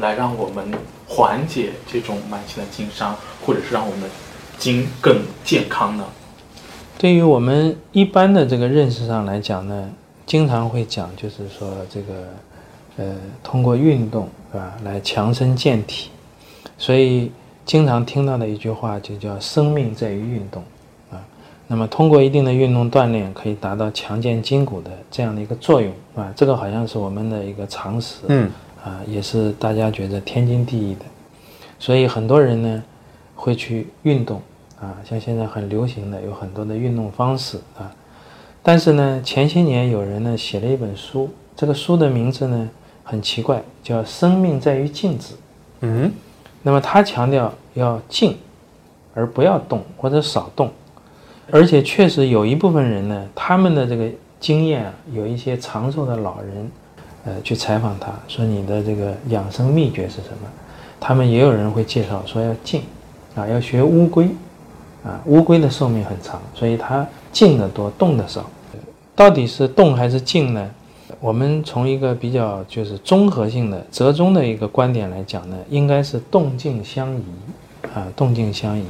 来让我们缓解这种慢性的经伤，或者是让我们筋更健康呢？对于我们一般的这个认识上来讲呢，经常会讲，就是说这个，呃，通过运动，是吧，来强身健体。所以经常听到的一句话就叫“生命在于运动”，啊，那么通过一定的运动锻炼，可以达到强健筋骨的这样的一个作用，啊，这个好像是我们的一个常识，嗯，啊，也是大家觉得天经地义的。所以很多人呢会去运动啊，像现在很流行的有很多的运动方式啊。但是呢，前些年有人呢写了一本书，这个书的名字呢很奇怪，叫《生命在于静止》。嗯，那么他强调要静，而不要动或者少动，而且确实有一部分人呢，他们的这个经验啊，有一些长寿的老人，呃，去采访他说你的这个养生秘诀是什么？他们也有人会介绍说要静，啊，要学乌龟，啊，乌龟的寿命很长，所以它静的多，动的少。到底是动还是静呢？我们从一个比较就是综合性的折中的一个观点来讲呢，应该是动静相宜，啊，动静相宜。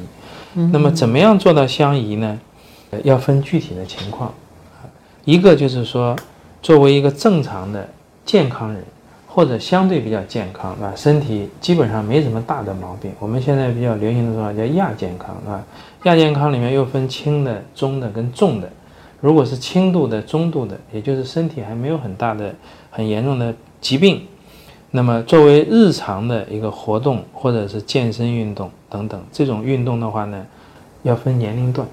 那么怎么样做到相宜呢？呃要分具体的情况，啊，一个就是说，作为一个正常的健康人，或者相对比较健康，啊，身体基本上没什么大的毛病。我们现在比较流行的说法叫亚健康，啊，亚健康里面又分轻的、中的跟重的。如果是轻度的、中度的，也就是身体还没有很大的、很严重的疾病，那么作为日常的一个活动或者是健身运动等等这种运动的话呢，要分年龄段，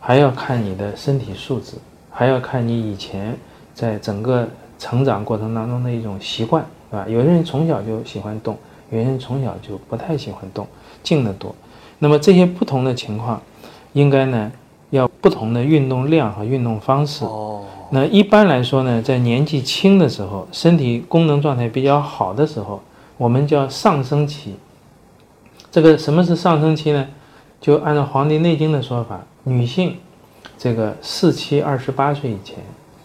还要看你的身体素质，还要看你以前在整个成长过程当中的一种习惯，对吧？有的人从小就喜欢动，有的人从小就不太喜欢动，静得多。那么这些不同的情况，应该呢要不同的运动量和运动方式。哦，那一般来说呢，在年纪轻的时候，身体功能状态比较好的时候，我们叫上升期。这个什么是上升期呢？就按照《黄帝内经》的说法，女性这个四七二十八岁以前，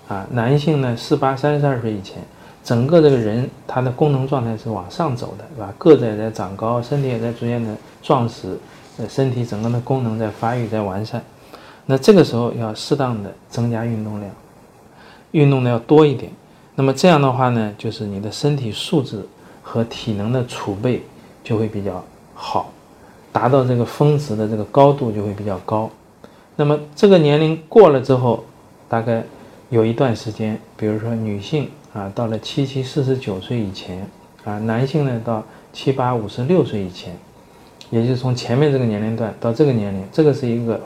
啊，男性呢四八三十二岁以前，整个这个人他的功能状态是往上走的，是吧？个子也在长高，身体也在逐渐的壮实，呃，身体整个的功能在发育在完善。那这个时候要适当的增加运动量，运动的要多一点。那么这样的话呢，就是你的身体素质和体能的储备就会比较好，达到这个峰值的这个高度就会比较高。那么这个年龄过了之后，大概有一段时间，比如说女性啊，到了七七四十九岁以前啊，男性呢到七八五十六岁以前，也就是从前面这个年龄段到这个年龄，这个是一个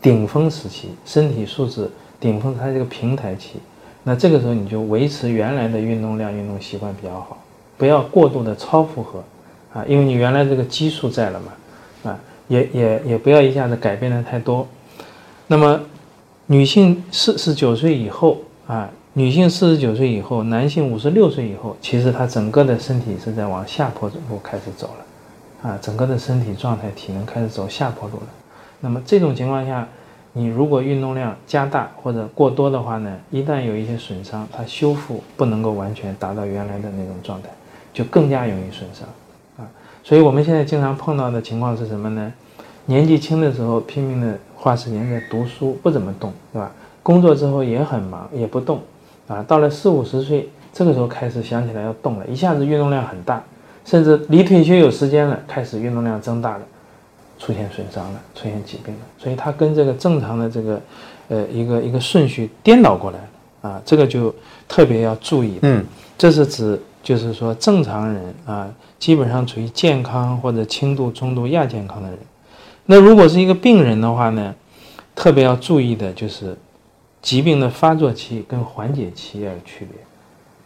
顶峰时期，身体素质顶峰，它这个平台期。那这个时候你就维持原来的运动量、运动习惯比较好，不要过度的超负荷，啊，因为你原来这个基数在了嘛，啊，也也也不要一下子改变的太多。那么，女性四十九岁以后啊，女性四十九岁以后，男性五十六岁以后，其实他整个的身体是在往下坡路开始走了，啊，整个的身体状态、体能开始走下坡路了。那么这种情况下，你如果运动量加大或者过多的话呢，一旦有一些损伤，它修复不能够完全达到原来的那种状态，就更加容易损伤啊。所以我们现在经常碰到的情况是什么呢？年纪轻的时候拼命的花时间在读书，不怎么动，对吧？工作之后也很忙，也不动啊。到了四五十岁，这个时候开始想起来要动了，一下子运动量很大，甚至离退休有时间了，开始运动量增大了。出现损伤了，出现疾病了，所以它跟这个正常的这个，呃，一个一个顺序颠倒过来了啊，这个就特别要注意。嗯，这是指就是说正常人啊，基本上处于健康或者轻度、中度、亚健康的人。那如果是一个病人的话呢，特别要注意的就是疾病的发作期跟缓解期要有区别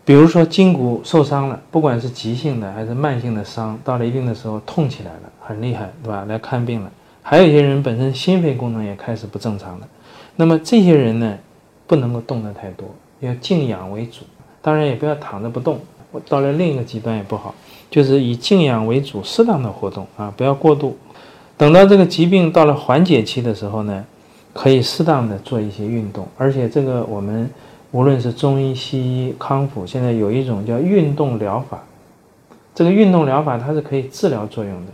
比如说筋骨受伤了，不管是急性的还是慢性的伤，到了一定的时候痛起来了，很厉害，对吧？来看病了。还有一些人本身心肺功能也开始不正常了，那么这些人呢，不能够动得太多，要静养为主。当然也不要躺着不动。到了另一个极端也不好，就是以静养为主，适当的活动啊，不要过度。等到这个疾病到了缓解期的时候呢，可以适当的做一些运动。而且这个我们无论是中医、西医、康复，现在有一种叫运动疗法。这个运动疗法它是可以治疗作用的，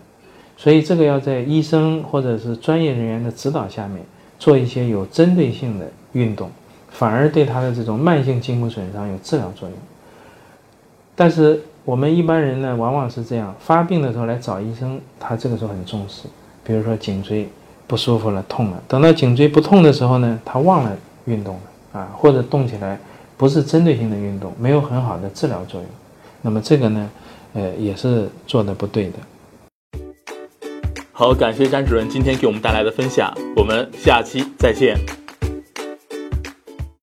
所以这个要在医生或者是专业人员的指导下面做一些有针对性的运动，反而对他的这种慢性筋骨损伤有治疗作用。但是我们一般人呢，往往是这样，发病的时候来找医生，他这个时候很重视。比如说颈椎不舒服了、痛了，等到颈椎不痛的时候呢，他忘了运动了啊，或者动起来不是针对性的运动，没有很好的治疗作用，那么这个呢，呃，也是做的不对的。好，感谢张主任今天给我们带来的分享，我们下期再见。